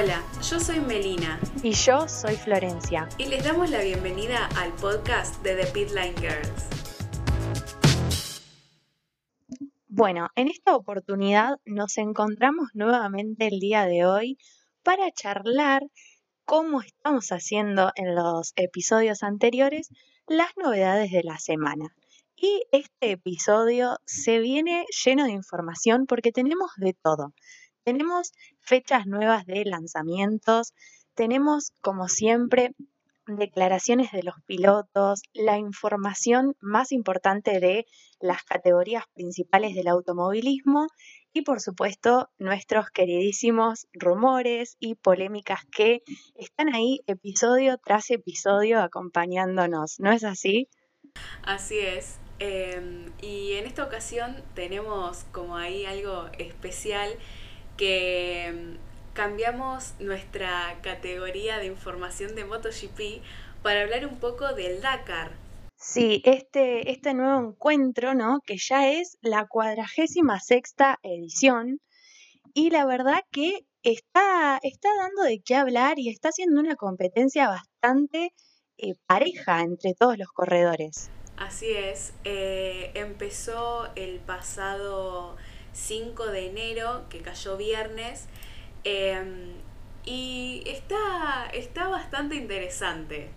Hola, yo soy Melina. Y yo soy Florencia. Y les damos la bienvenida al podcast de The Pitline Girls. Bueno, en esta oportunidad nos encontramos nuevamente el día de hoy para charlar cómo estamos haciendo en los episodios anteriores las novedades de la semana. Y este episodio se viene lleno de información porque tenemos de todo. Tenemos fechas nuevas de lanzamientos, tenemos como siempre declaraciones de los pilotos, la información más importante de las categorías principales del automovilismo y por supuesto nuestros queridísimos rumores y polémicas que están ahí episodio tras episodio acompañándonos, ¿no es así? Así es. Em, y en esta ocasión tenemos como ahí algo especial que mm, cambiamos nuestra categoría de información de MotoGP para hablar un poco del Dakar. Sí, este, este nuevo encuentro, ¿no? Que ya es la cuadragésima sexta edición y la verdad que está, está dando de qué hablar y está siendo una competencia bastante eh, pareja entre todos los corredores. Así es, eh, empezó el pasado 5 de enero, que cayó viernes. Em, y está, está bastante interesante.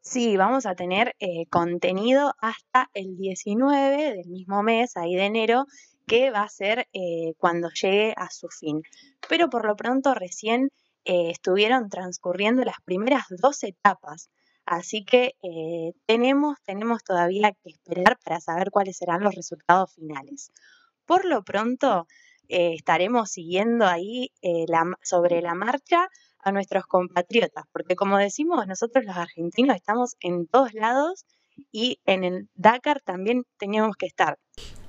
Sí, vamos a tener eh, contenido hasta el 19 del mismo mes, ahí de enero, que va a ser eh, cuando llegue a su fin. Pero por lo pronto recién eh, estuvieron transcurriendo las primeras dos etapas. Así que tenemos, tenemos todavía que esperar para saber cuáles serán los resultados finales. Por lo pronto, eh, estaremos siguiendo ahí eh, sobre la marcha a nuestros compatriotas, porque como decimos, nosotros los argentinos estamos en todos lados y en el Dakar también teníamos que estar.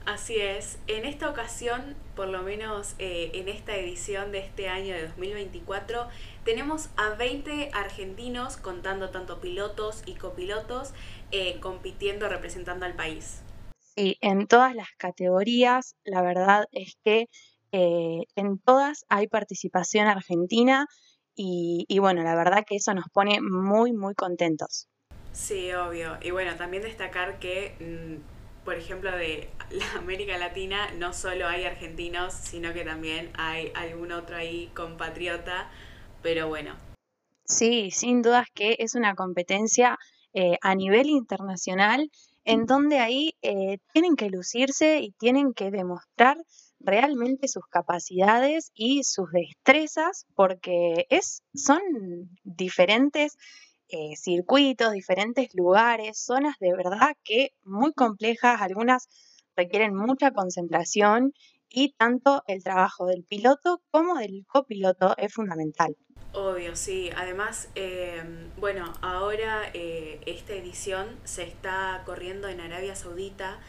Así es, en esta ocasión, por lo menos eh, en esta edición de este año de 2024, tenemos a 20 argentinos, contando tanto pilotos y copilotos, compitiendo representando al país. Y en todas las categorías, la verdad es que eh, en todas hay participación argentina y, bueno, la verdad que eso nos pone muy, muy contentos. Sí, obvio. Y bueno, también destacar que, mm, por ejemplo, de la América Latina no solo hay argentinos, sino que también hay algún otro ahí compatriota, pero bueno. Sí, sin dudas que es una competencia eh, a nivel internacional en donde ahí eh, tienen que lucirse y tienen que demostrar realmente sus capacidades y sus destrezas, porque es, son diferentes eh, circuitos, diferentes lugares, zonas de verdad que muy complejas, algunas requieren mucha concentración y tanto el trabajo del piloto como del copiloto es fundamental. Obvio, sí. Además, em, bueno, ahora eh, esta edición se está corriendo en Arabia Saudita.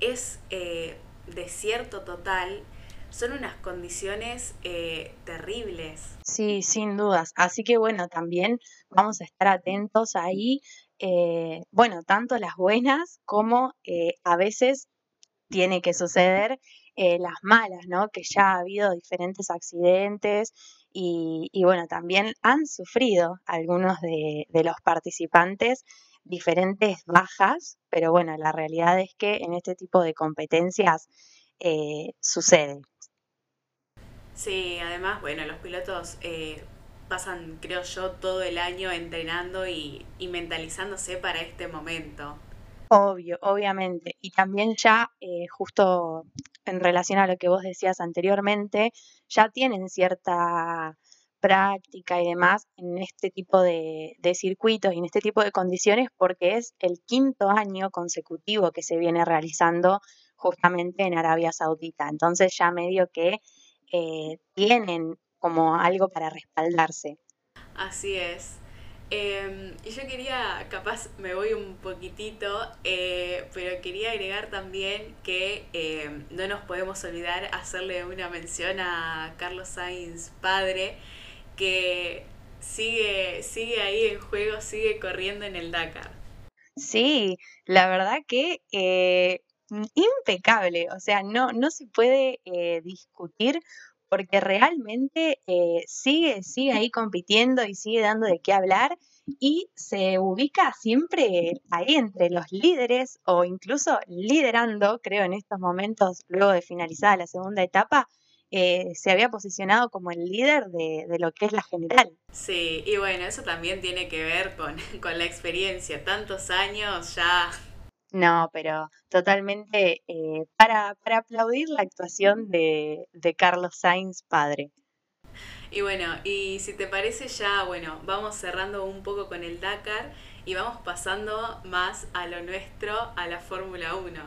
Es eh, desierto total. Son unas condiciones eh, terribles. Sí, sin dudas. Así que bueno, también vamos a estar atentos ahí. bueno, tanto las buenas como a veces tiene que suceder las malas, ¿no? Que ya ha habido diferentes accidentes y, bueno, también han sufrido algunos de, los participantes diferentes bajas, pero bueno, la realidad es que en este tipo de competencias eh, sucede. Sí, además, bueno, los pilotos eh, pasan, creo yo, todo el año entrenando y, mentalizándose para este momento. Obvio, obviamente. Y también ya, eh, justo en relación a lo que vos decías anteriormente, ya tienen cierta práctica y demás en este tipo de, circuitos y en este tipo de condiciones porque es el quinto año consecutivo que se viene realizando justamente en Arabia Saudita. Entonces ya medio que eh, tienen como algo para respaldarse. Así es. Em, y yo quería, capaz me voy un poquitito, eh, pero quería agregar también que em, no nos podemos olvidar hacerle una mención a Carlos Sainz padre, que sigue, sigue ahí en juego, sigue corriendo en el Dakar. Sí, la verdad que eh, impecable, o sea, no, no se puede eh, discutir porque realmente eh, sigue, sigue ahí compitiendo y sigue dando de qué hablar y se ubica siempre ahí entre los líderes o incluso liderando, creo en estos momentos, luego de finalizada la segunda etapa, eh, se había posicionado como el líder de, lo que es la general. Sí, y bueno, eso también tiene que ver con, la experiencia, tantos años ya. No, pero totalmente eh, para, para aplaudir la actuación de, de Carlos Sainz padre. Y bueno, y si te parece ya, bueno, vamos cerrando un poco con el Dakar y vamos pasando más a lo nuestro, a la Fórmula 1.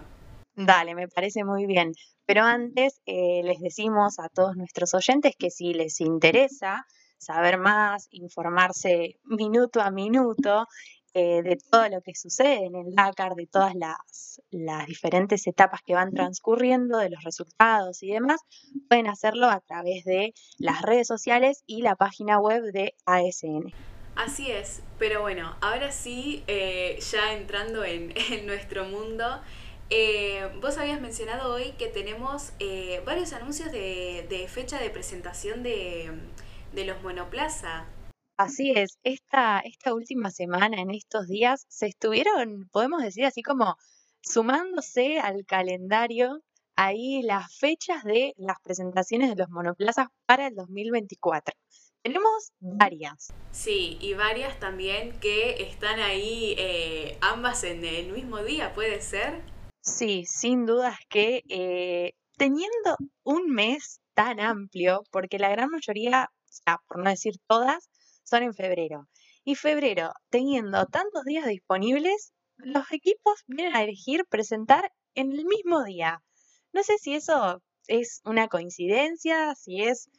Dale, me parece muy bien. Pero antes eh, les decimos a todos nuestros oyentes que si les interesa saber más, informarse minuto a minuto eh, de todo lo que sucede en el Dakar, de todas las, las diferentes etapas que van transcurriendo, de los resultados y demás, pueden hacerlo a través de las redes sociales y la página web de ASN. Así es, pero bueno, ahora sí, eh, ya entrando en, nuestro mundo, eh, vos habías mencionado hoy que tenemos varios anuncios de, fecha de presentación de, de los monoplaza. Así es, esta, esta última semana, en estos días, se estuvieron, podemos decir así como sumándose al calendario ahí las fechas de las presentaciones de los monoplazas para el 2024. Tenemos varias. Sí, y varias también que están ahí eh, ambas en el mismo día, ¿puede ser? Sí, sin dudas que eh, teniendo un mes tan amplio, porque la gran mayoría, o sea, por no decir todas, son en febrero. Y febrero, teniendo tantos días disponibles, los equipos vienen a elegir presentar en el mismo día. No sé si eso es una coincidencia, si es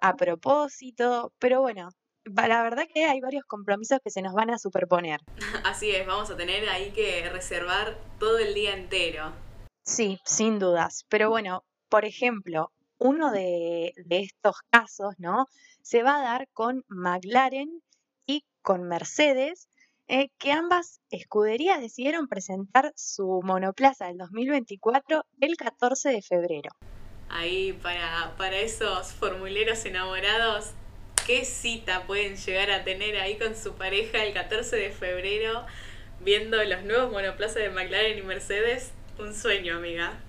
a propósito, pero bueno, la verdad que hay varios compromisos que se nos van a superponer. Así es, vamos a tener ahí que reservar todo el día entero. Sí, sin dudas. Pero bueno, por ejemplo, uno de, estos casos, ¿no? se va a dar con McLaren y con Mercedes, eh, que ambas escuderías decidieron presentar su monoplaza del 2024 el 14 de febrero. Ahí para, para esos formuleros enamorados, ¿qué cita pueden llegar a tener ahí con su pareja el 14 de febrero viendo los nuevos monoplazas de McLaren y Mercedes? Un sueño, amiga.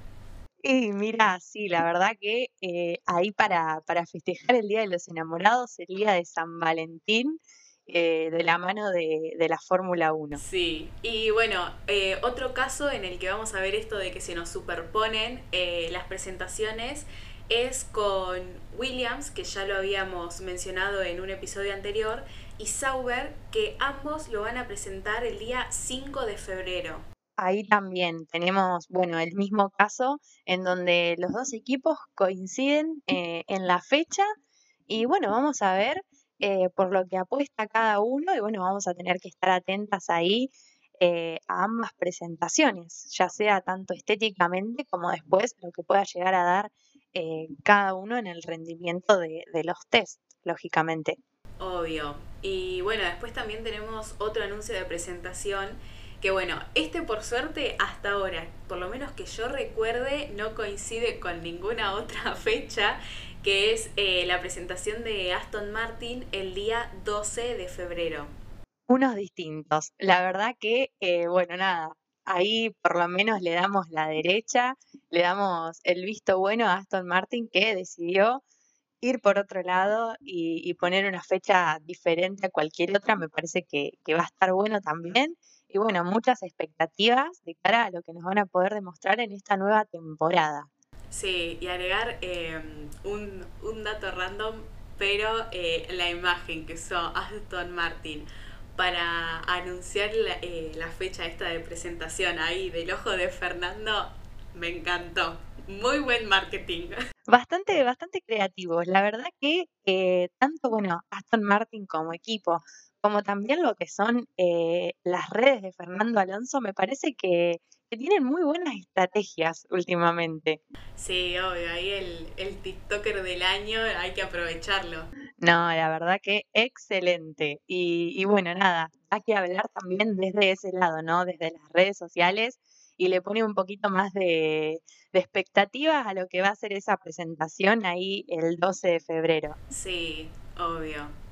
Y mira, sí, la verdad que eh, ahí para, para festejar el Día de los Enamorados, el Día de San Valentín, eh, de la mano de, de la Fórmula 1. Sí, y bueno, eh, otro caso en el que vamos a ver esto de que se nos superponen las presentaciones es con Williams, que ya lo habíamos mencionado en un episodio anterior, y Sauber, que ambos lo van a presentar el día 5 de febrero ahí también tenemos, bueno, el mismo caso en donde los dos equipos coinciden eh, en la fecha y bueno, vamos a ver eh, por lo que apuesta cada uno y bueno, vamos a tener que estar atentas ahí eh, a ambas presentaciones, ya sea tanto estéticamente como después lo que pueda llegar a dar cada uno en el rendimiento de, de los test, lógicamente. Obvio. Y bueno, después también tenemos otro anuncio de presentación que bueno, este por suerte hasta ahora, por lo menos que yo recuerde, no coincide con ninguna otra fecha, que es eh, la presentación de Aston Martin el día 12 de febrero. Unos distintos. La verdad que, eh, bueno, nada, ahí por lo menos le damos la derecha, le damos el visto bueno a Aston Martin que decidió ir por otro lado y, poner una fecha diferente a cualquier otra, me parece que, que va a estar bueno también y bueno, muchas expectativas de cara a lo que nos van a poder demostrar en esta nueva temporada. Sí, y agregar em, un, un, dato random, pero eh, la imagen que usó Aston Martin para anunciar la, eh, la fecha esta de presentación ahí del ojo de Fernando, me encantó. Muy buen marketing. Bastante, bastante creativos. La verdad que eh, tanto, bueno, Aston Martin como equipo como también lo que son eh, las redes de Fernando Alonso, me parece que, tienen muy buenas estrategias últimamente. Sí, obvio, ahí el, el TikToker del año hay que aprovecharlo. No, la verdad que excelente. Y, y bueno, nada, hay que hablar también desde ese lado, ¿no? Desde las redes sociales y le pone un poquito más de, de expectativas a lo que va a ser esa presentación ahí el 12 de febrero. Sí, obvio.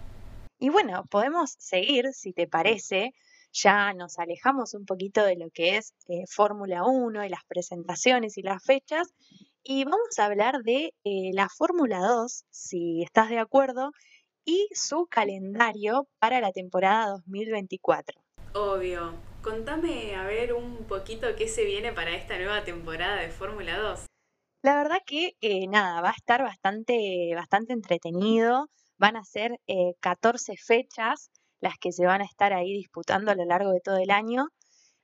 Y bueno, podemos seguir, si te parece, ya nos alejamos un poquito de lo que es eh, Fórmula 1 y las presentaciones y las fechas y vamos a hablar de eh, la Fórmula 2, si estás de acuerdo, y su calendario para la temporada 2024. Obvio. Contame a ver un poquito qué se viene para esta nueva temporada de Fórmula 2. La verdad que eh, nada, va a estar bastante, bastante entretenido. Van a ser 14 fechas las que se van a estar ahí disputando a lo largo de todo el año.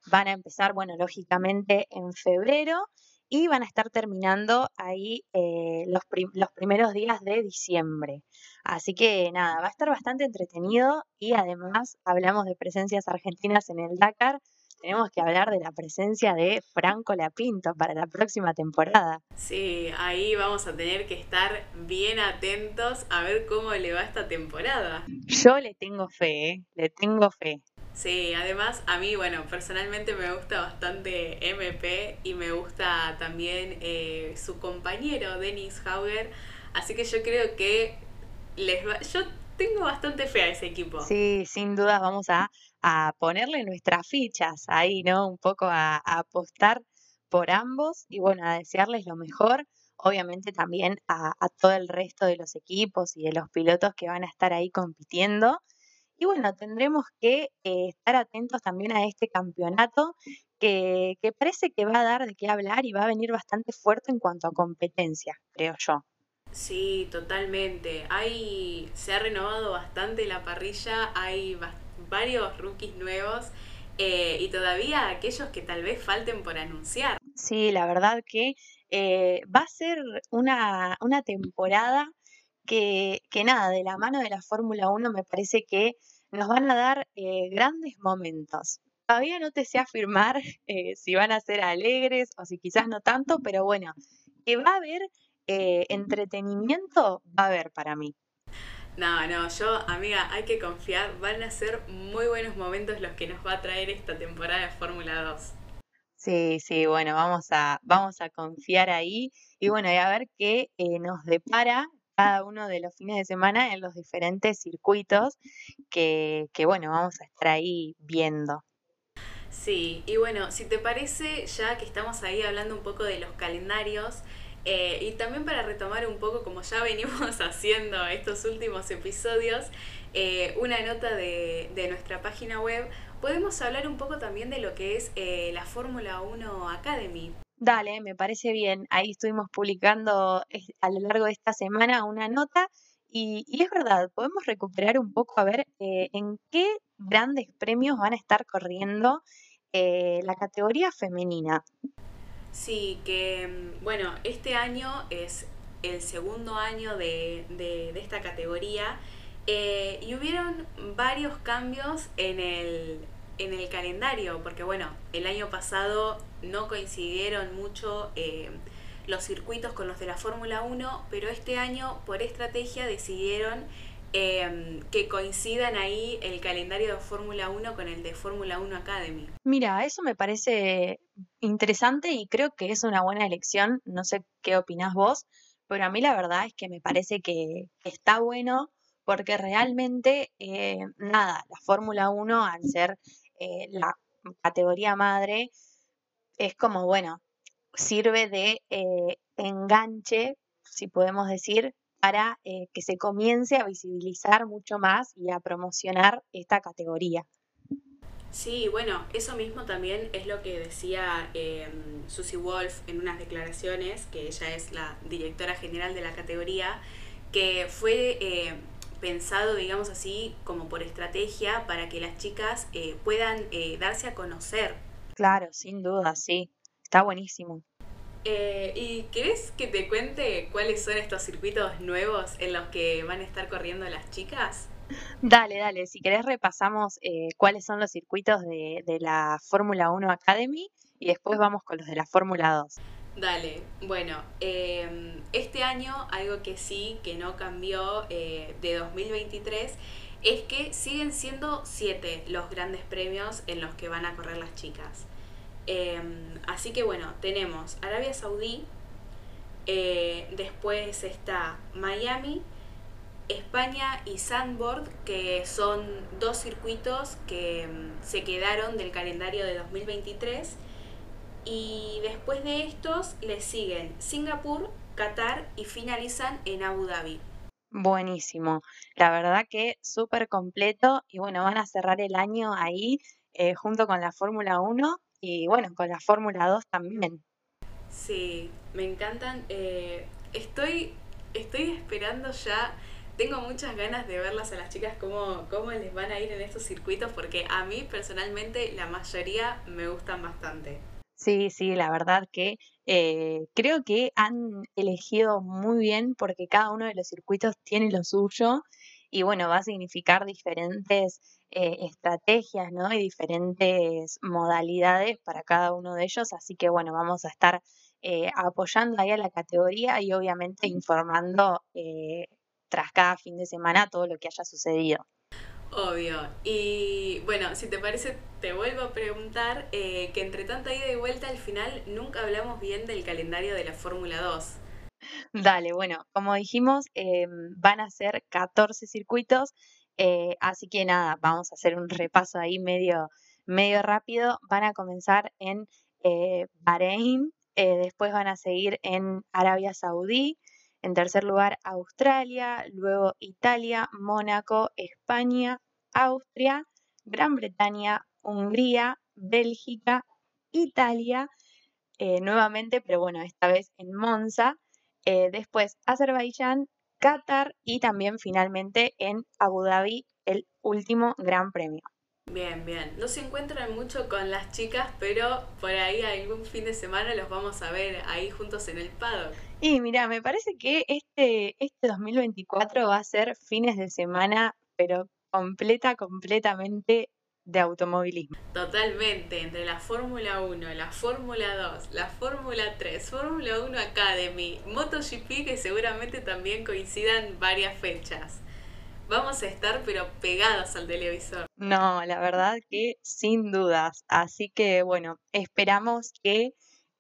Van a empezar, bueno, lógicamente en febrero y van a estar terminando ahí eh, los, los primeros días de diciembre. Así que nada, va a estar bastante entretenido y además hablamos de presencias argentinas en el Dakar tenemos que hablar de la presencia de Franco Lapinto para la próxima temporada. Sí, ahí vamos a tener que estar bien atentos a ver cómo le va esta temporada. Yo le tengo fe, ¿eh? le tengo fe. Sí, además a mí, bueno, personalmente me gusta bastante MP y me gusta también eh, su compañero, Dennis Hauger, así que yo creo que les va... Yo tengo bastante fe a ese equipo. Sí, sin duda vamos a a ponerle nuestras fichas ahí, ¿no? Un poco a, apostar por ambos y bueno, a desearles lo mejor, obviamente también a, todo el resto de los equipos y de los pilotos que van a estar ahí compitiendo. Y bueno, tendremos que eh, estar atentos también a este campeonato que, parece que va a dar de qué hablar y va a venir bastante fuerte en cuanto a competencia, creo yo. Sí, totalmente. Hay, se ha renovado bastante la parrilla, hay bastante varios rookies nuevos eh, y todavía aquellos que tal vez falten por anunciar. Sí, la verdad que eh, va a ser una, una temporada que, que, nada, de la mano de la Fórmula 1 me parece que nos van a dar eh, grandes momentos. Todavía no te sé afirmar si van a ser alegres o si quizás no tanto, pero bueno, que va a haber entretenimiento, va a haber para mí. No, no, yo, amiga, hay que confiar. Van a ser muy buenos momentos los que nos va a traer esta temporada de Fórmula 2. Sí, sí, bueno, vamos a, vamos a confiar ahí y bueno, y a ver qué eh, nos depara cada uno de los fines de semana en los diferentes circuitos que, que, bueno, vamos a estar ahí viendo. Sí, y bueno, si te parece, ya que estamos ahí hablando un poco de los calendarios, eh, y también para retomar un poco, como ya venimos haciendo estos últimos episodios, eh, una nota de, nuestra página web, podemos hablar un poco también de lo que es eh, la Fórmula 1 Academy. Dale, me parece bien. Ahí estuvimos publicando a lo largo de esta semana una nota y, y es verdad, podemos recuperar un poco a ver en qué grandes premios van a estar corriendo la categoría femenina. Sí, que mm, bueno, este año es el segundo año de, de, esta categoría eh, y hubieron varios cambios en el, en el calendario, porque bueno, el año pasado no coincidieron mucho eh, los circuitos con los de la Fórmula 1, pero este año por estrategia decidieron Em, que coincidan ahí el calendario de Fórmula 1 con el de Fórmula 1 Academy. Mira, eso me parece interesante y creo que es una buena elección. No sé qué opinás vos, pero a mí la verdad es que me parece que, está bueno porque realmente, eh, nada, la Fórmula 1 al ser eh, la categoría madre, es como, bueno, sirve de eh, enganche, si podemos decir, para eh, que se comience a visibilizar mucho más y a promocionar esta categoría. Sí, bueno, eso mismo también es lo que decía eh, Susie Wolf en unas declaraciones, que ella es la directora general de la categoría, que fue eh, pensado, digamos así, como por estrategia para que las chicas eh, puedan darse a conocer. Claro, sin duda, sí, está buenísimo. Eh, ¿Y querés que te cuente cuáles son estos circuitos nuevos en los que van a estar corriendo las chicas? Dale, dale, si querés repasamos eh, cuáles son los circuitos de, la Fórmula 1 Academy y después vamos con los de la Fórmula 2. Dale, bueno, em, este año algo que sí, que no cambió eh, de 2023, es que siguen siendo siete los grandes premios en los que van a correr las chicas. Em, así que bueno, tenemos Arabia Saudí, eh, después está Miami, España y Sandboard, que son dos circuitos que mm, se quedaron del calendario de 2023. Y después de estos le siguen Singapur, Qatar y finalizan en Abu Dhabi. Buenísimo. La verdad que súper completo y bueno, van a cerrar el año ahí eh, junto con la Fórmula 1 y bueno, con la Fórmula 2 también. Sí, me encantan. Eh, estoy, estoy esperando ya tengo muchas ganas de verlas a las chicas cómo, cómo les van a ir en estos circuitos porque a mí personalmente la mayoría me gustan bastante. Sí, sí, la verdad que eh, creo que han elegido muy bien porque cada uno de los circuitos tiene lo suyo y bueno, va a significar diferentes eh, estrategias, ¿no? Y diferentes modalidades para cada uno de ellos, así que bueno, vamos a estar eh, apoyando ahí a la categoría y obviamente informando tras cada fin de semana todo lo que haya sucedido. Obvio. Y bueno, si te parece, te vuelvo a preguntar eh, que entre tanta ida y vuelta al final nunca hablamos bien del calendario de la Fórmula 2. Dale, bueno, como dijimos, eh, van a ser 14 circuitos, eh, así que nada, vamos a hacer un repaso ahí medio, medio rápido. Van a comenzar en Bahrein, después van a seguir en Arabia Saudí, en tercer lugar, Australia, luego Italia, Mónaco, España, Austria, Gran Bretaña, Hungría, Bélgica, Italia, eh, nuevamente, pero bueno, esta vez en Monza, eh, después Azerbaiyán, Qatar y también finalmente en Abu Dhabi el último Gran Premio. Bien, bien. No se encuentran mucho con las chicas, pero por ahí algún fin de semana los vamos a ver ahí juntos en el paddock. Y mira, me parece que este, este 2024 va a ser fines de semana, pero completa, completamente de automovilismo. Totalmente, entre la Fórmula 1, la Fórmula 2, la Fórmula 3, Fórmula 1 Academy, MotoGP, que seguramente también coincidan varias fechas vamos a estar pero pegados al televisor. No, la verdad que sin dudas. Así que bueno, esperamos que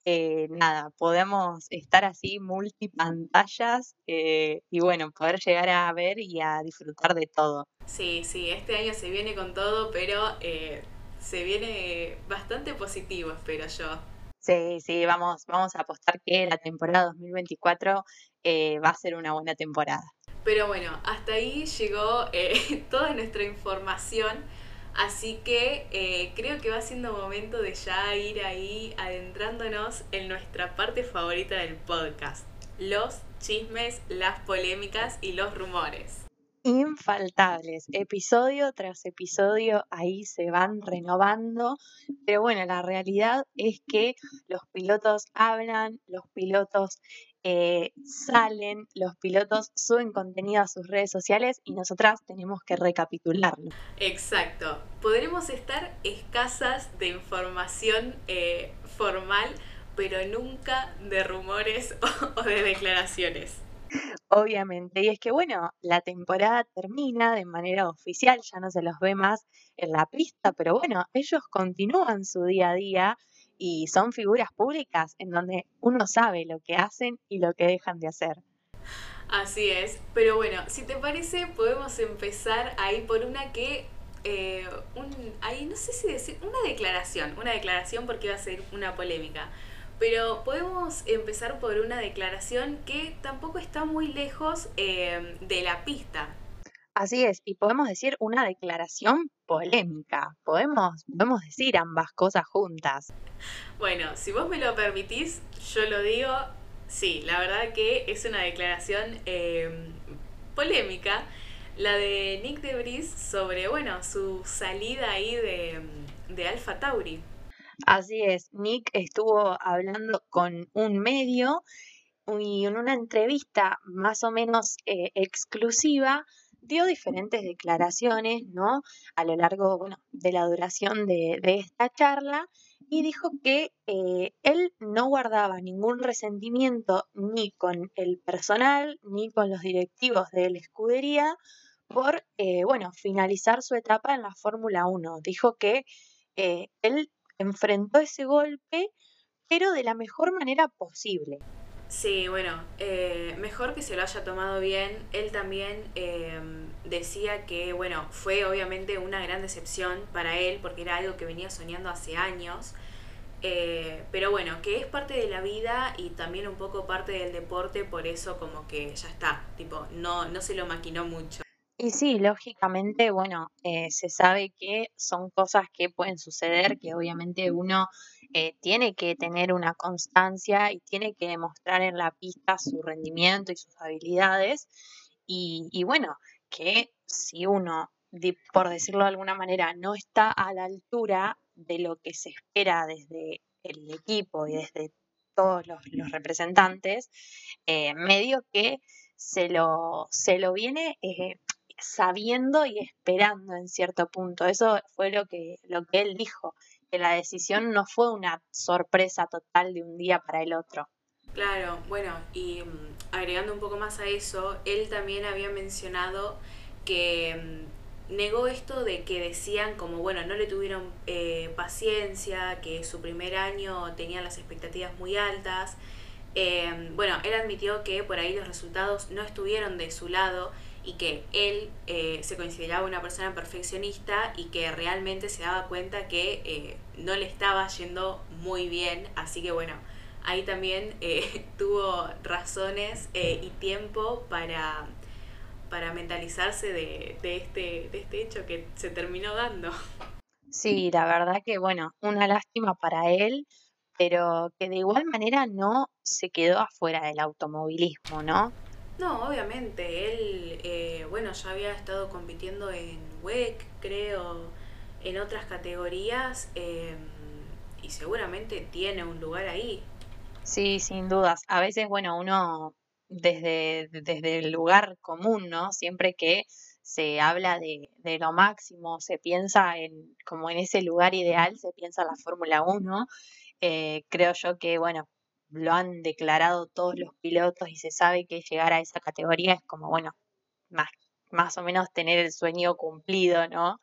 eh, nada, podamos estar así multipantallas eh, y bueno, poder llegar a ver y a disfrutar de todo. Sí, sí, este año se viene con todo, pero eh, se viene bastante positivo, espero yo. Sí, sí, vamos, vamos a apostar que la temporada 2024 va a ser una buena temporada. Pero bueno, hasta ahí llegó eh, toda nuestra información. Así que eh, creo que va siendo momento de ya ir ahí adentrándonos en nuestra parte favorita del podcast. Los chismes, las polémicas y los rumores infaltables. Episodio tras episodio ahí se van renovando. Pero bueno, la realidad es que los pilotos hablan, los pilotos eh, salen, los pilotos suben contenido a sus redes sociales y nosotras tenemos que recapitularlo. Exacto. Podremos estar escasas de información eh, formal, pero nunca de rumores o de declaraciones. Obviamente, y es que bueno, la temporada termina de manera oficial, ya no se los ve más en la pista, pero bueno, ellos continúan su día a día y son figuras públicas en donde uno sabe lo que hacen y lo que dejan de hacer. Así es, pero bueno, si te parece, podemos empezar ahí por una que, eh, un, ahí no sé si decir, una declaración, una declaración porque va a ser una polémica. Pero podemos empezar por una declaración que tampoco está muy lejos eh, de la pista. Así es, y podemos decir una declaración polémica. Podemos, podemos decir ambas cosas juntas. Bueno, si vos me lo permitís, yo lo digo, sí, la verdad que es una declaración eh, polémica, la de Nick Debris sobre, bueno, su salida ahí de, de Alpha Tauri. Así es, Nick estuvo hablando con un medio y en una entrevista más o menos eh, exclusiva dio diferentes declaraciones, ¿no? A lo largo, bueno, de la duración de, esta charla y dijo que eh, él no guardaba ningún resentimiento ni con el personal ni con los directivos de la escudería por, eh, bueno, finalizar su etapa en la Fórmula 1. Dijo que él enfrentó ese golpe, pero de la mejor manera posible. Sí, bueno, eh, mejor que se lo haya tomado bien. Él también em, decía que, bueno, fue obviamente una gran decepción para él porque era algo que venía soñando hace años. Eh, pero bueno, que es parte de la vida y también un poco parte del deporte, por eso como que ya está, tipo, no, no se lo maquinó mucho. Y sí, lógicamente, bueno, eh, se sabe que son cosas que pueden suceder, que obviamente uno eh, tiene que tener una constancia y tiene que demostrar en la pista su rendimiento y sus habilidades. Y, bueno, que si uno, por decirlo de alguna manera, no está a la altura de lo que se espera desde el equipo y desde todos los, representantes, eh, medio que se lo, se lo viene eh, sabiendo y esperando en cierto punto. Eso fue lo que, lo que él dijo, que la decisión no fue una sorpresa total de un día para el otro. Claro, bueno, y mm, agregando un poco más a eso, él también había mencionado que mm, negó esto de que decían como, bueno, no le tuvieron eh, paciencia, que su primer año tenían las expectativas muy altas. Em, bueno, él admitió que por ahí los resultados no estuvieron de su lado y que él eh, se consideraba una persona perfeccionista y que realmente se daba cuenta que eh, no le estaba yendo muy bien. Así que bueno, ahí también tuvo razones y tiempo para para mentalizarse de, este, de este hecho que se terminó dando. Sí, la verdad que bueno, una lástima para él, pero que de igual manera no se quedó afuera del automovilismo, ¿no? No, obviamente, él, eh, bueno, ya había estado compitiendo en WEC, creo, en otras categorías, em, y seguramente tiene un lugar ahí. Sí, sin dudas. A veces, bueno, uno desde, desde el lugar común, ¿no? Siempre que se habla de, de, lo máximo, se piensa en, como en ese lugar ideal, se piensa la Fórmula 1. Eh, creo yo que, bueno, lo han declarado todos los pilotos y se sabe que llegar a esa categoría es como, bueno, más, más o menos tener el sueño cumplido, ¿no?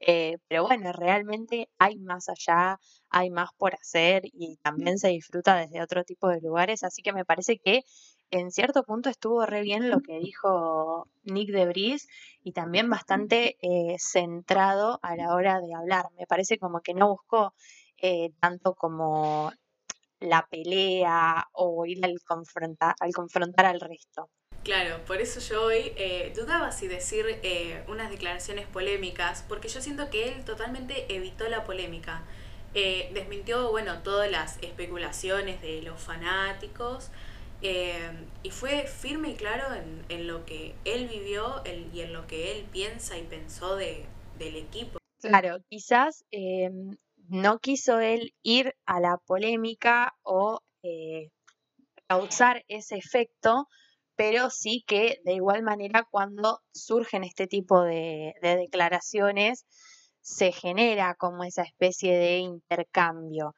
Eh, pero bueno, realmente hay más allá, hay más por hacer y también se disfruta desde otro tipo de lugares, así que me parece que en cierto punto estuvo re bien lo que dijo Nick de Bris y también bastante eh, centrado a la hora de hablar. Me parece como que no buscó eh, tanto como la pelea o ir al, confrontar, al confrontar al resto. Claro, por eso yo hoy eh, dudaba si decir unas declaraciones polémicas, porque yo siento que él totalmente evitó la polémica. desmintió, bueno, todas las especulaciones de los fanáticos, eh, y fue firme y claro en, lo que él vivió y en lo que él piensa y pensó de, del equipo. Claro, quizás eh, no quiso él ir a la polémica o eh, causar ese efecto, pero sí que de igual manera cuando surgen este tipo de declaraciones se genera como esa especie de intercambio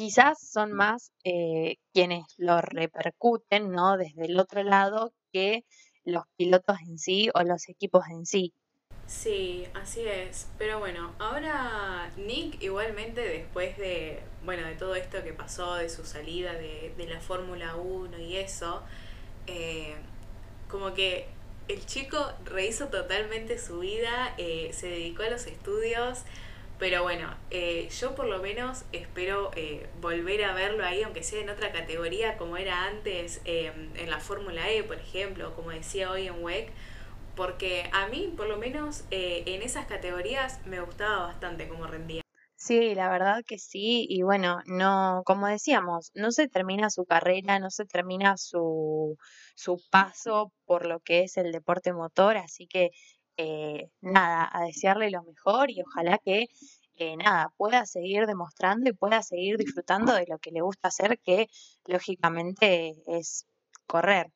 quizás son más eh, quienes lo repercuten, ¿no? Desde el otro lado que los pilotos en sí o los equipos en sí. Sí, así es. Pero bueno, ahora Nick igualmente después de, bueno, de todo esto que pasó, de su salida de, la Fórmula 1 y eso, eh, como que el chico rehizo totalmente su vida, eh, se dedicó a los estudios, pero bueno, eh, yo por lo menos espero eh, volver a verlo ahí, aunque sea en otra categoría como era antes, em, en la Fórmula E, por ejemplo, como decía hoy en WEC, porque a mí, por lo menos, eh, en esas categorías me gustaba bastante cómo rendía. Sí, la verdad que sí, y bueno, no, como decíamos, no se termina su carrera, no se termina su, su paso por lo que es el deporte motor, así que eh, nada, a desearle lo mejor y ojalá que eh, nada, pueda seguir demostrando y pueda seguir disfrutando de lo que le gusta hacer, que lógicamente es correr.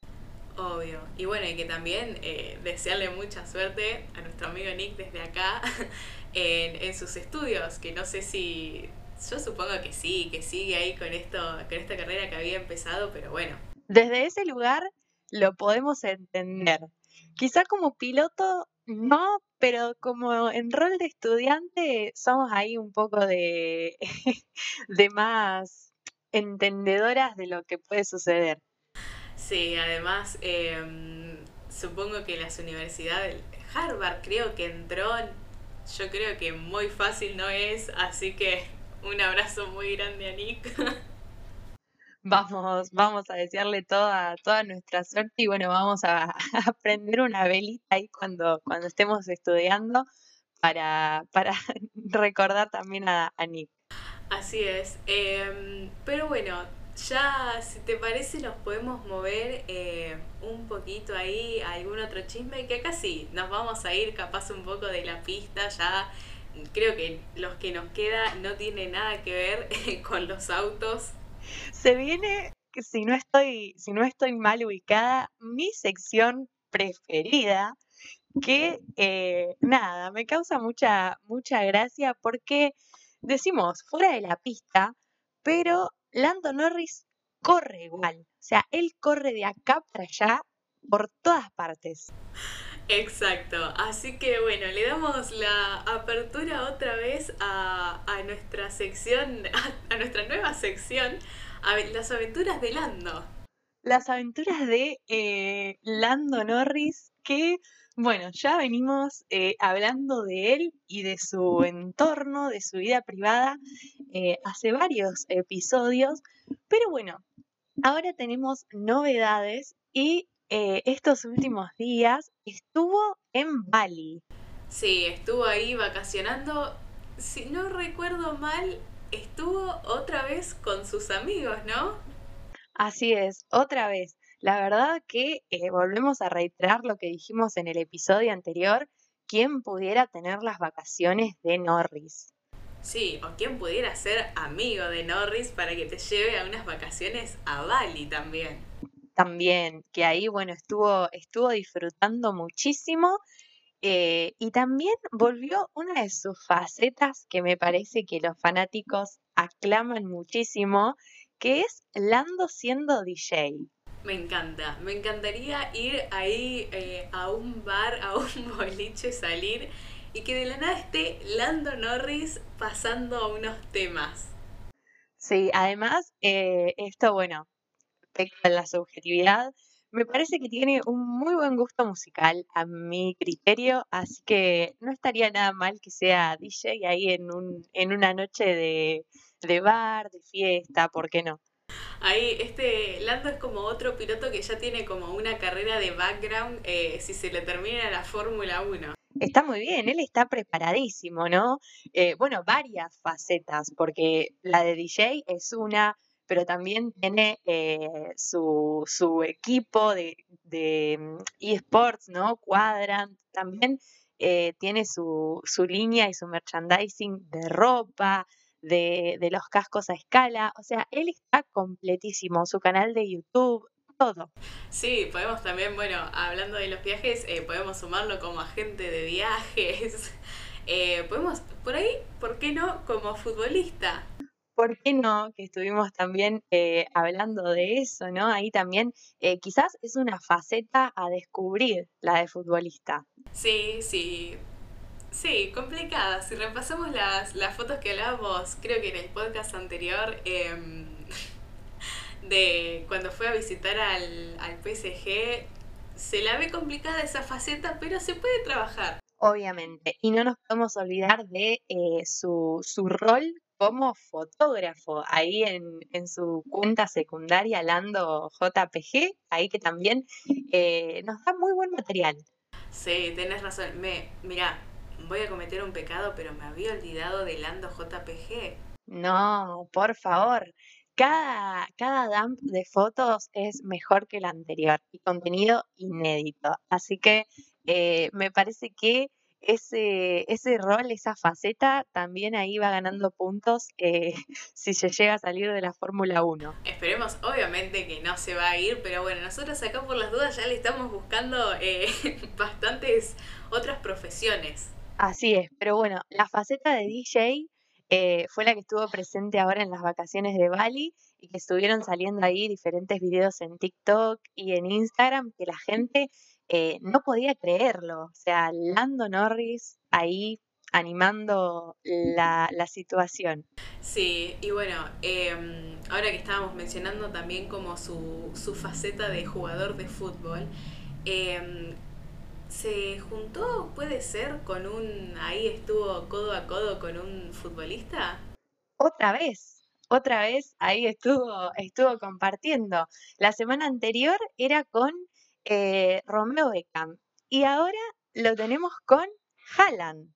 Obvio. Y bueno, y que también eh, desearle mucha suerte a nuestro amigo Nick desde acá en, en, sus estudios, que no sé si, yo supongo que sí, que sigue ahí con, esto, con esta carrera que había empezado, pero bueno. Desde ese lugar lo podemos entender Quizá como piloto no, pero como en rol de estudiante somos ahí un poco de, de más entendedoras de lo que puede suceder. Sí, además em, supongo que las universidades, Harvard creo que entró, yo creo que muy fácil no es, así que un abrazo muy grande a Nick. Vamos, vamos a desearle toda, toda nuestra suerte y bueno, vamos a, aprender una velita ahí cuando, cuando estemos estudiando para, para recordar también a, a Nick. Así es. Em, pero bueno, ya si te parece nos podemos mover eh, un poquito ahí a algún otro chisme, que acá sí, nos vamos a ir capaz un poco de la pista, ya creo que los que nos queda no tiene nada que ver con los autos. Se viene, si no estoy, si no estoy mal ubicada, mi sección preferida, que eh, nada, me causa mucha, mucha gracia porque decimos fuera de la pista, pero Lando Norris corre igual. O sea, él corre de acá para allá por todas partes. Exacto, así que bueno, le damos la apertura otra vez a, nuestra sección, a, nuestra nueva sección, a las aventuras de Lando. Las aventuras de eh, Lando Norris, que bueno, ya venimos eh, hablando de él y de su entorno, de su vida privada, eh, hace varios episodios, pero bueno, ahora tenemos novedades y eh, estos últimos días estuvo en Bali. Sí, estuvo ahí vacacionando. Si no recuerdo mal, estuvo otra vez con sus amigos, ¿no? Así es, otra vez. La verdad que eh, volvemos a reiterar lo que dijimos en el episodio anterior, ¿quién pudiera tener las vacaciones de Norris? Sí, o quién pudiera ser amigo de Norris para que te lleve a unas vacaciones a Bali también. También, que ahí, bueno, estuvo, estuvo disfrutando muchísimo eh, y también volvió una de sus facetas que me parece que los fanáticos aclaman muchísimo, que es Lando siendo DJ. Me encanta, me encantaría ir ahí eh, a un bar, a un boliche, salir y que de la nada esté Lando Norris pasando unos temas. Sí, además, eh, esto, bueno, la subjetividad, me parece que tiene un muy buen gusto musical a mi criterio, así que no estaría nada mal que sea DJ ahí en, un, en una noche de, de bar, de fiesta, ¿por qué no? Ahí, este Lando es como otro piloto que ya tiene como una carrera de background eh, si se le termina la Fórmula 1. Está muy bien, él está preparadísimo, ¿no? Eh, bueno, varias facetas, porque la de DJ es una, pero también tiene eh, su, su, equipo de, de mm, eSports, ¿no? Quadrant, también tiene su, su línea y su merchandising de ropa, de, de, los cascos a escala. O sea, él está completísimo, su canal de YouTube, todo. Sí, podemos también, bueno, hablando de los viajes, eh, podemos sumarlo como agente de viajes. Eh, podemos, por ahí, ¿por qué no? Como futbolista. ¿Por qué no? Que estuvimos también eh, hablando de eso, ¿no? Ahí también quizás es una faceta a descubrir la de futbolista. Sí, sí, Sí, complicada. Si repasamos las, las fotos que hablábamos, creo que en el podcast anterior, em, de cuando fue a visitar al, al PSG, se la ve complicada esa faceta, pero se puede trabajar. Obviamente. Y no nos podemos olvidar de eh, su, su rol como fotógrafo ahí en, en, su cuenta secundaria Lando JPG, ahí que también eh, nos da muy buen material. Sí, tenés razón. Me, mira, voy a cometer un pecado, pero me había olvidado de Lando JPG. No, por favor. Cada, cada dump de fotos es mejor que el anterior y contenido inédito. Así que eh, me parece que ese, ese rol, esa faceta, también ahí va ganando puntos eh, si se llega a salir de la Fórmula 1. Esperemos, obviamente, que no se va a ir, pero bueno, nosotros acá por las dudas ya le estamos buscando eh, bastantes otras profesiones. Así es, pero bueno, la faceta de DJ eh, fue la que estuvo presente ahora en las vacaciones de Bali y que estuvieron saliendo ahí diferentes videos en TikTok y en Instagram que la gente eh, no podía creerlo. O sea, Lando Norris ahí animando la, situación. Sí, y bueno, em, ahora que estábamos mencionando también como su, su faceta de jugador de fútbol, em, se juntó, puede ser, con un, ahí estuvo codo a codo con un futbolista. Otra vez, otra vez ahí estuvo, estuvo compartiendo. La semana anterior era con eh, Romeo Beckham y ahora lo tenemos con Haaland.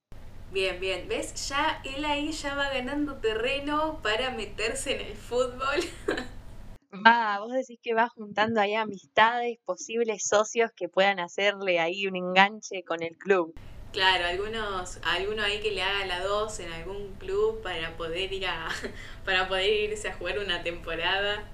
Bien, bien. ¿Ves? Ya él ahí ya va ganando terreno para meterse en el fútbol. Va, vos decís que va juntando ahí amistades, posibles socios que puedan hacerle ahí un enganche con el club. Claro, algunos, alguno ahí que le haga la dos en algún club para poder ir a, para poder irse a jugar una temporada.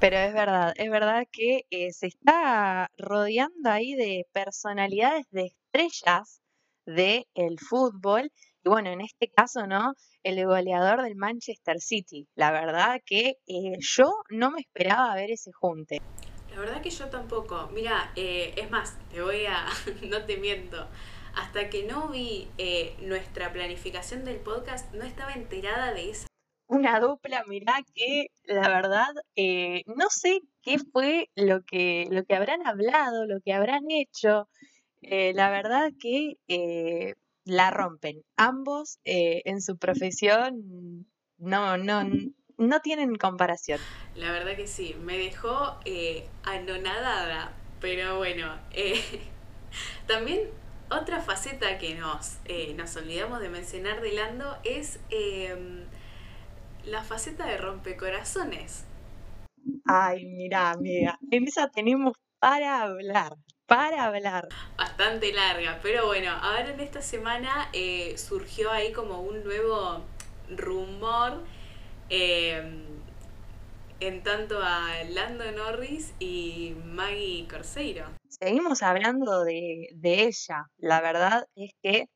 Pero es verdad, es verdad que eh, se está rodeando ahí de personalidades de estrellas del el fútbol. Y bueno, en este caso, ¿no? El goleador del Manchester City. La verdad que eh, yo no me esperaba ver ese junte. La verdad que yo tampoco. Mira, eh, es más, te voy a, no te miento, hasta que no vi eh, nuestra planificación del podcast, no estaba enterada de esa. Una dupla, mirá que la verdad no sé qué fue lo que, lo que habrán hablado, lo que habrán hecho. Eh, la verdad que eh, la rompen. Ambos eh, en su profesión no, no, no tienen comparación. La verdad que sí, me dejó anonadada, pero bueno, también otra faceta que nos, nos olvidamos de mencionar de Lando es em, la faceta de rompecorazones. Ay, mira, amiga, en esa tenemos para hablar para hablar. Bastante larga, pero bueno, ahora en esta semana eh, surgió ahí como un nuevo rumor em, en tanto a Lando Norris y Maggie Corseiro. Seguimos hablando de, ella. La verdad es que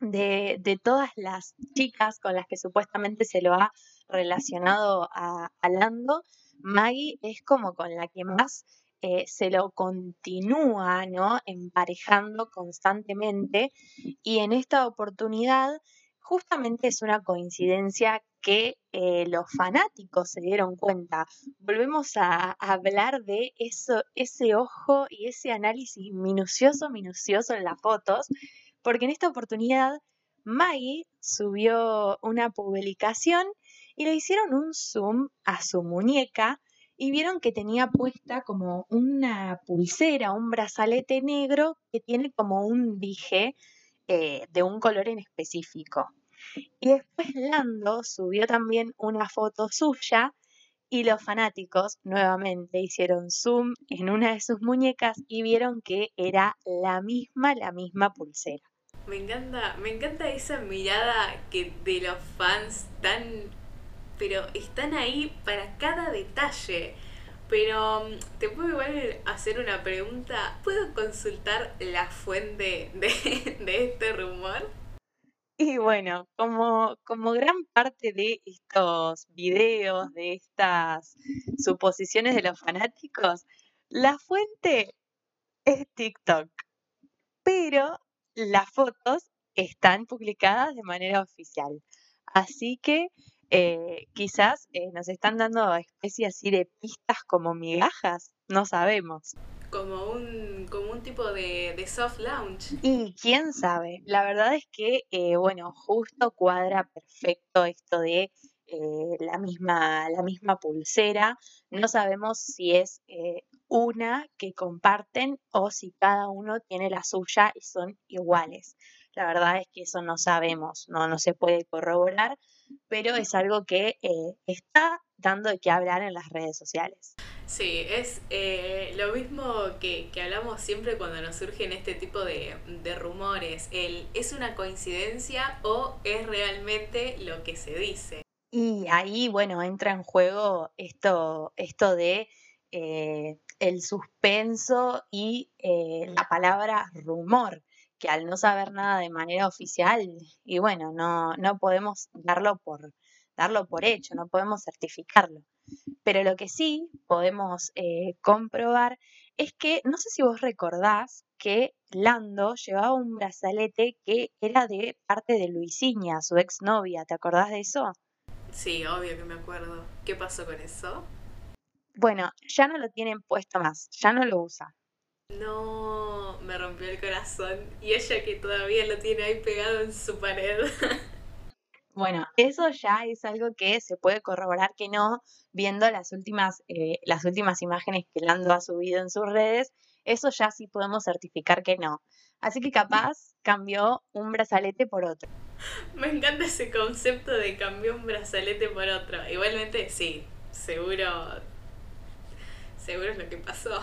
de, de, todas las chicas con las que supuestamente se lo ha relacionado a, a Lando, Maggie es como con la que más eh, se lo continúa, ¿no? Emparejando constantemente y en esta oportunidad justamente es una coincidencia que eh, los fanáticos se dieron cuenta. Volvemos a, hablar de eso, ese ojo y ese análisis minucioso, minucioso en las fotos, porque en esta oportunidad Maggie subió una publicación y le hicieron un zoom a su muñeca y vieron que tenía puesta como una pulsera, un brazalete negro que tiene como un dije eh, de un color en específico. Y después Lando subió también una foto suya y los fanáticos nuevamente hicieron zoom en una de sus muñecas y vieron que era la misma, la misma pulsera. Me encanta, me encanta esa mirada que de los fans tan pero están ahí para cada detalle. Pero mm, te puedo igual hacer una pregunta. ¿Puedo consultar la fuente de, este rumor? Y bueno, como, como gran parte de estos videos, de estas suposiciones de los fanáticos, la fuente es TikTok. Pero las fotos están publicadas de manera oficial. Así que eh, quizás eh, nos están dando especies así de pistas como migajas, no sabemos. Como un, como un tipo de, soft launch. Y quién sabe, la verdad es que, eh, bueno, justo cuadra perfecto esto de la, misma, la misma pulsera. No sabemos si es una que comparten o si cada uno tiene la suya y son iguales. La verdad es que eso no sabemos, no, no se puede corroborar, pero es algo que eh, está dando de qué hablar en las redes sociales. Sí, es eh, lo mismo que, hablamos siempre cuando nos surgen este tipo de, rumores. El, ¿Es una coincidencia o es realmente lo que se dice? Y ahí, bueno, entra en juego esto, esto de eh, el suspenso y la palabra rumor que al no saber nada de manera oficial, y bueno, no, no podemos darlo por, darlo por hecho, no podemos certificarlo. Pero lo que sí podemos eh, comprobar es que, no sé si vos recordás, que Lando llevaba un brazalete que era de parte de Luisiña, su exnovia. ¿Te acordás de eso? Sí, obvio que me acuerdo. ¿Qué pasó con eso? Bueno, ya no lo tienen puesto más, ya no lo usa. No, me rompió el corazón. Y ella que todavía lo tiene ahí pegado en su pared. Bueno, eso ya es algo que se puede corroborar que no, viendo las últimas, eh, las últimas imágenes que Lando ha subido en sus redes, eso ya sí podemos certificar que no. Así que capaz cambió un brazalete por otro. Me encanta ese concepto de cambió un brazalete por otro. Igualmente, sí, seguro, seguro es lo que pasó.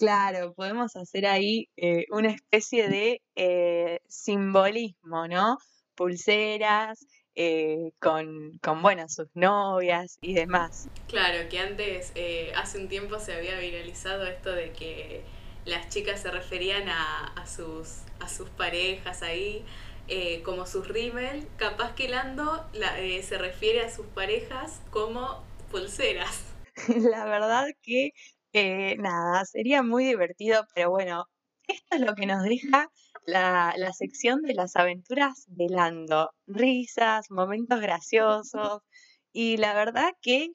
Claro, podemos hacer ahí eh, una especie de eh, simbolismo, ¿no? pulseras, eh, con, con, bueno, sus novias y demás. Claro, que antes, hace un tiempo se había viralizado esto de que las chicas se referían a, sus, a sus parejas ahí como sus rímel, capaz que Lando se refiere a sus parejas como pulseras. La verdad que nada, sería muy divertido, pero bueno, esto es lo que nos deja la, la sección de las aventuras de Lando. Risas, momentos graciosos. Y la verdad que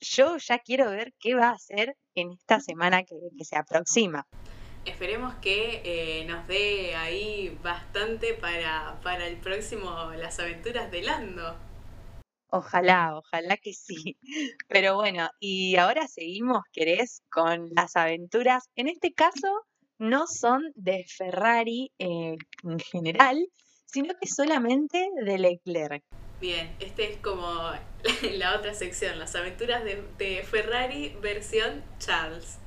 yo ya quiero ver qué va a hacer en esta semana que, se aproxima. Esperemos que eh, nos dé ahí bastante para, para el próximo Las aventuras de Lando. Ojalá, ojalá que sí. Pero bueno, y ahora seguimos, ¿querés? Con las aventuras, en este caso, no son de Ferrari eh, en general, sino que solamente de Leclerc. Bien, este es como la otra sección, las aventuras de, Ferrari versión Charles.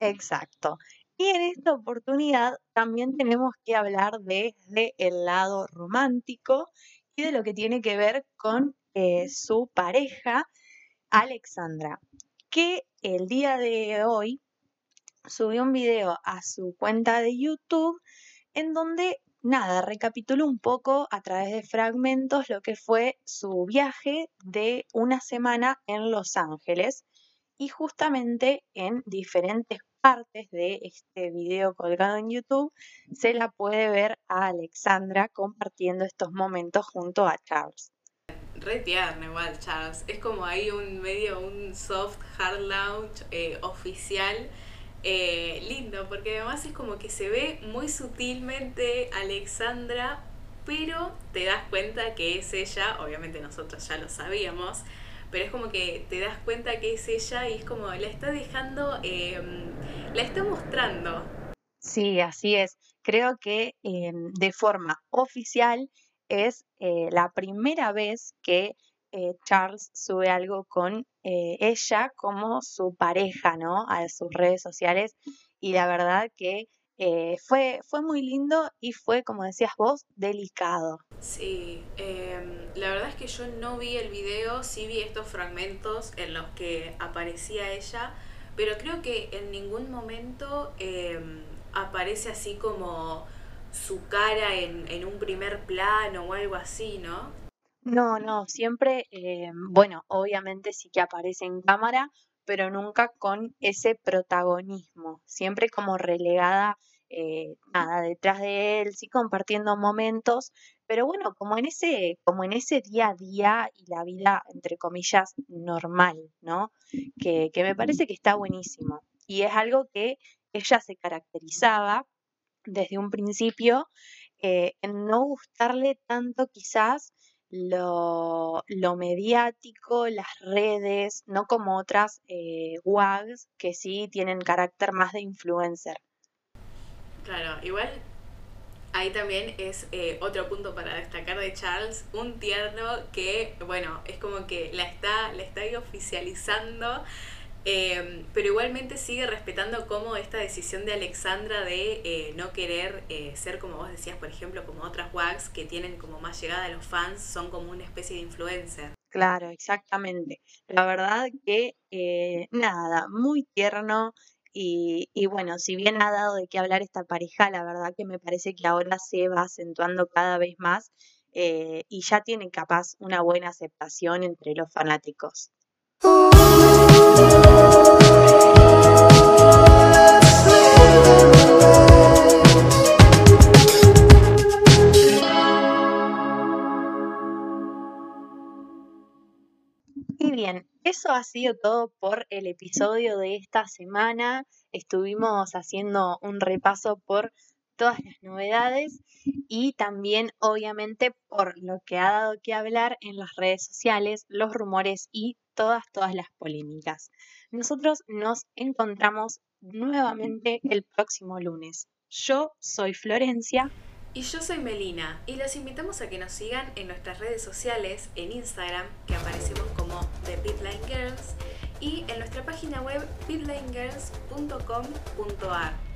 Exacto. Y en esta oportunidad también tenemos que hablar desde el lado romántico y de lo que tiene que ver con eh, su pareja, Alexandra, que el día de hoy subió un video a su cuenta de YouTube en donde, nada, recapituló un poco a través de fragmentos lo que fue su viaje de una semana en Los Ángeles y justamente en diferentes partes de este video colgado en YouTube se la puede ver a Alexandra compartiendo estos momentos junto a Charles. Re tierno igual Charles, es como ahí un medio, un soft hard launch eh, oficial eh, lindo, porque además es como que se ve muy sutilmente Alexandra, pero te das cuenta que es ella, obviamente nosotros ya lo sabíamos, pero es como que te das cuenta que es ella y es como la está dejando, em, la está mostrando. Sí, así es. Creo que em, de forma oficial es eh, la primera vez que eh, Charles sube algo con eh, ella como su pareja, ¿no? A sus redes sociales y la verdad que fue, fue muy lindo y fue, como decías vos, delicado. Sí, em, la verdad es que yo no vi el video, sí vi estos fragmentos en los que aparecía ella, pero creo que en ningún momento em, aparece así como su cara en, en un primer plano o algo así, ¿no? No, no, siempre, eh, bueno, obviamente sí que aparece en cámara, pero nunca con ese protagonismo, siempre como relegada, eh, nada, detrás de él, sí compartiendo momentos, pero bueno, como en ese, como en ese día a día y la vida, entre comillas, normal, ¿no? Que, que me parece que está buenísimo. Y es algo que ella se caracterizaba desde un principio eh, en no gustarle tanto quizás lo, lo mediático, las redes, no como otras eh, WAGs que sí tienen carácter más de influencer. Claro, igual ahí también es eh, otro punto para destacar de Charles, un tierno que, bueno, es como que la está, la está oficializando Em, pero igualmente sigue respetando como esta decisión de Alexandra de eh, no querer eh, ser como vos decías, por ejemplo, como otras WAGs que tienen como más llegada a los fans, son como una especie de influencer. Claro, exactamente. La verdad que eh, nada, muy tierno y, y bueno, si bien ha dado de qué hablar esta pareja, la verdad que me parece que ahora se va acentuando cada vez más y ya tiene capaz una buena aceptación entre los fanáticos bien eso ha sido todo por el episodio de esta semana. Estuvimos haciendo un repaso por todas las novedades y también obviamente por lo que ha dado que hablar en las redes sociales, los rumores y todas, todas las polémicas. Nosotros nos encontramos nuevamente el próximo lunes. Yo soy Florencia. Y yo soy Melina y los invitamos a que nos sigan en nuestras redes sociales, en Instagram, que aparecemos como The Pitline Girls, y en nuestra página web pitlinegirls.com.ar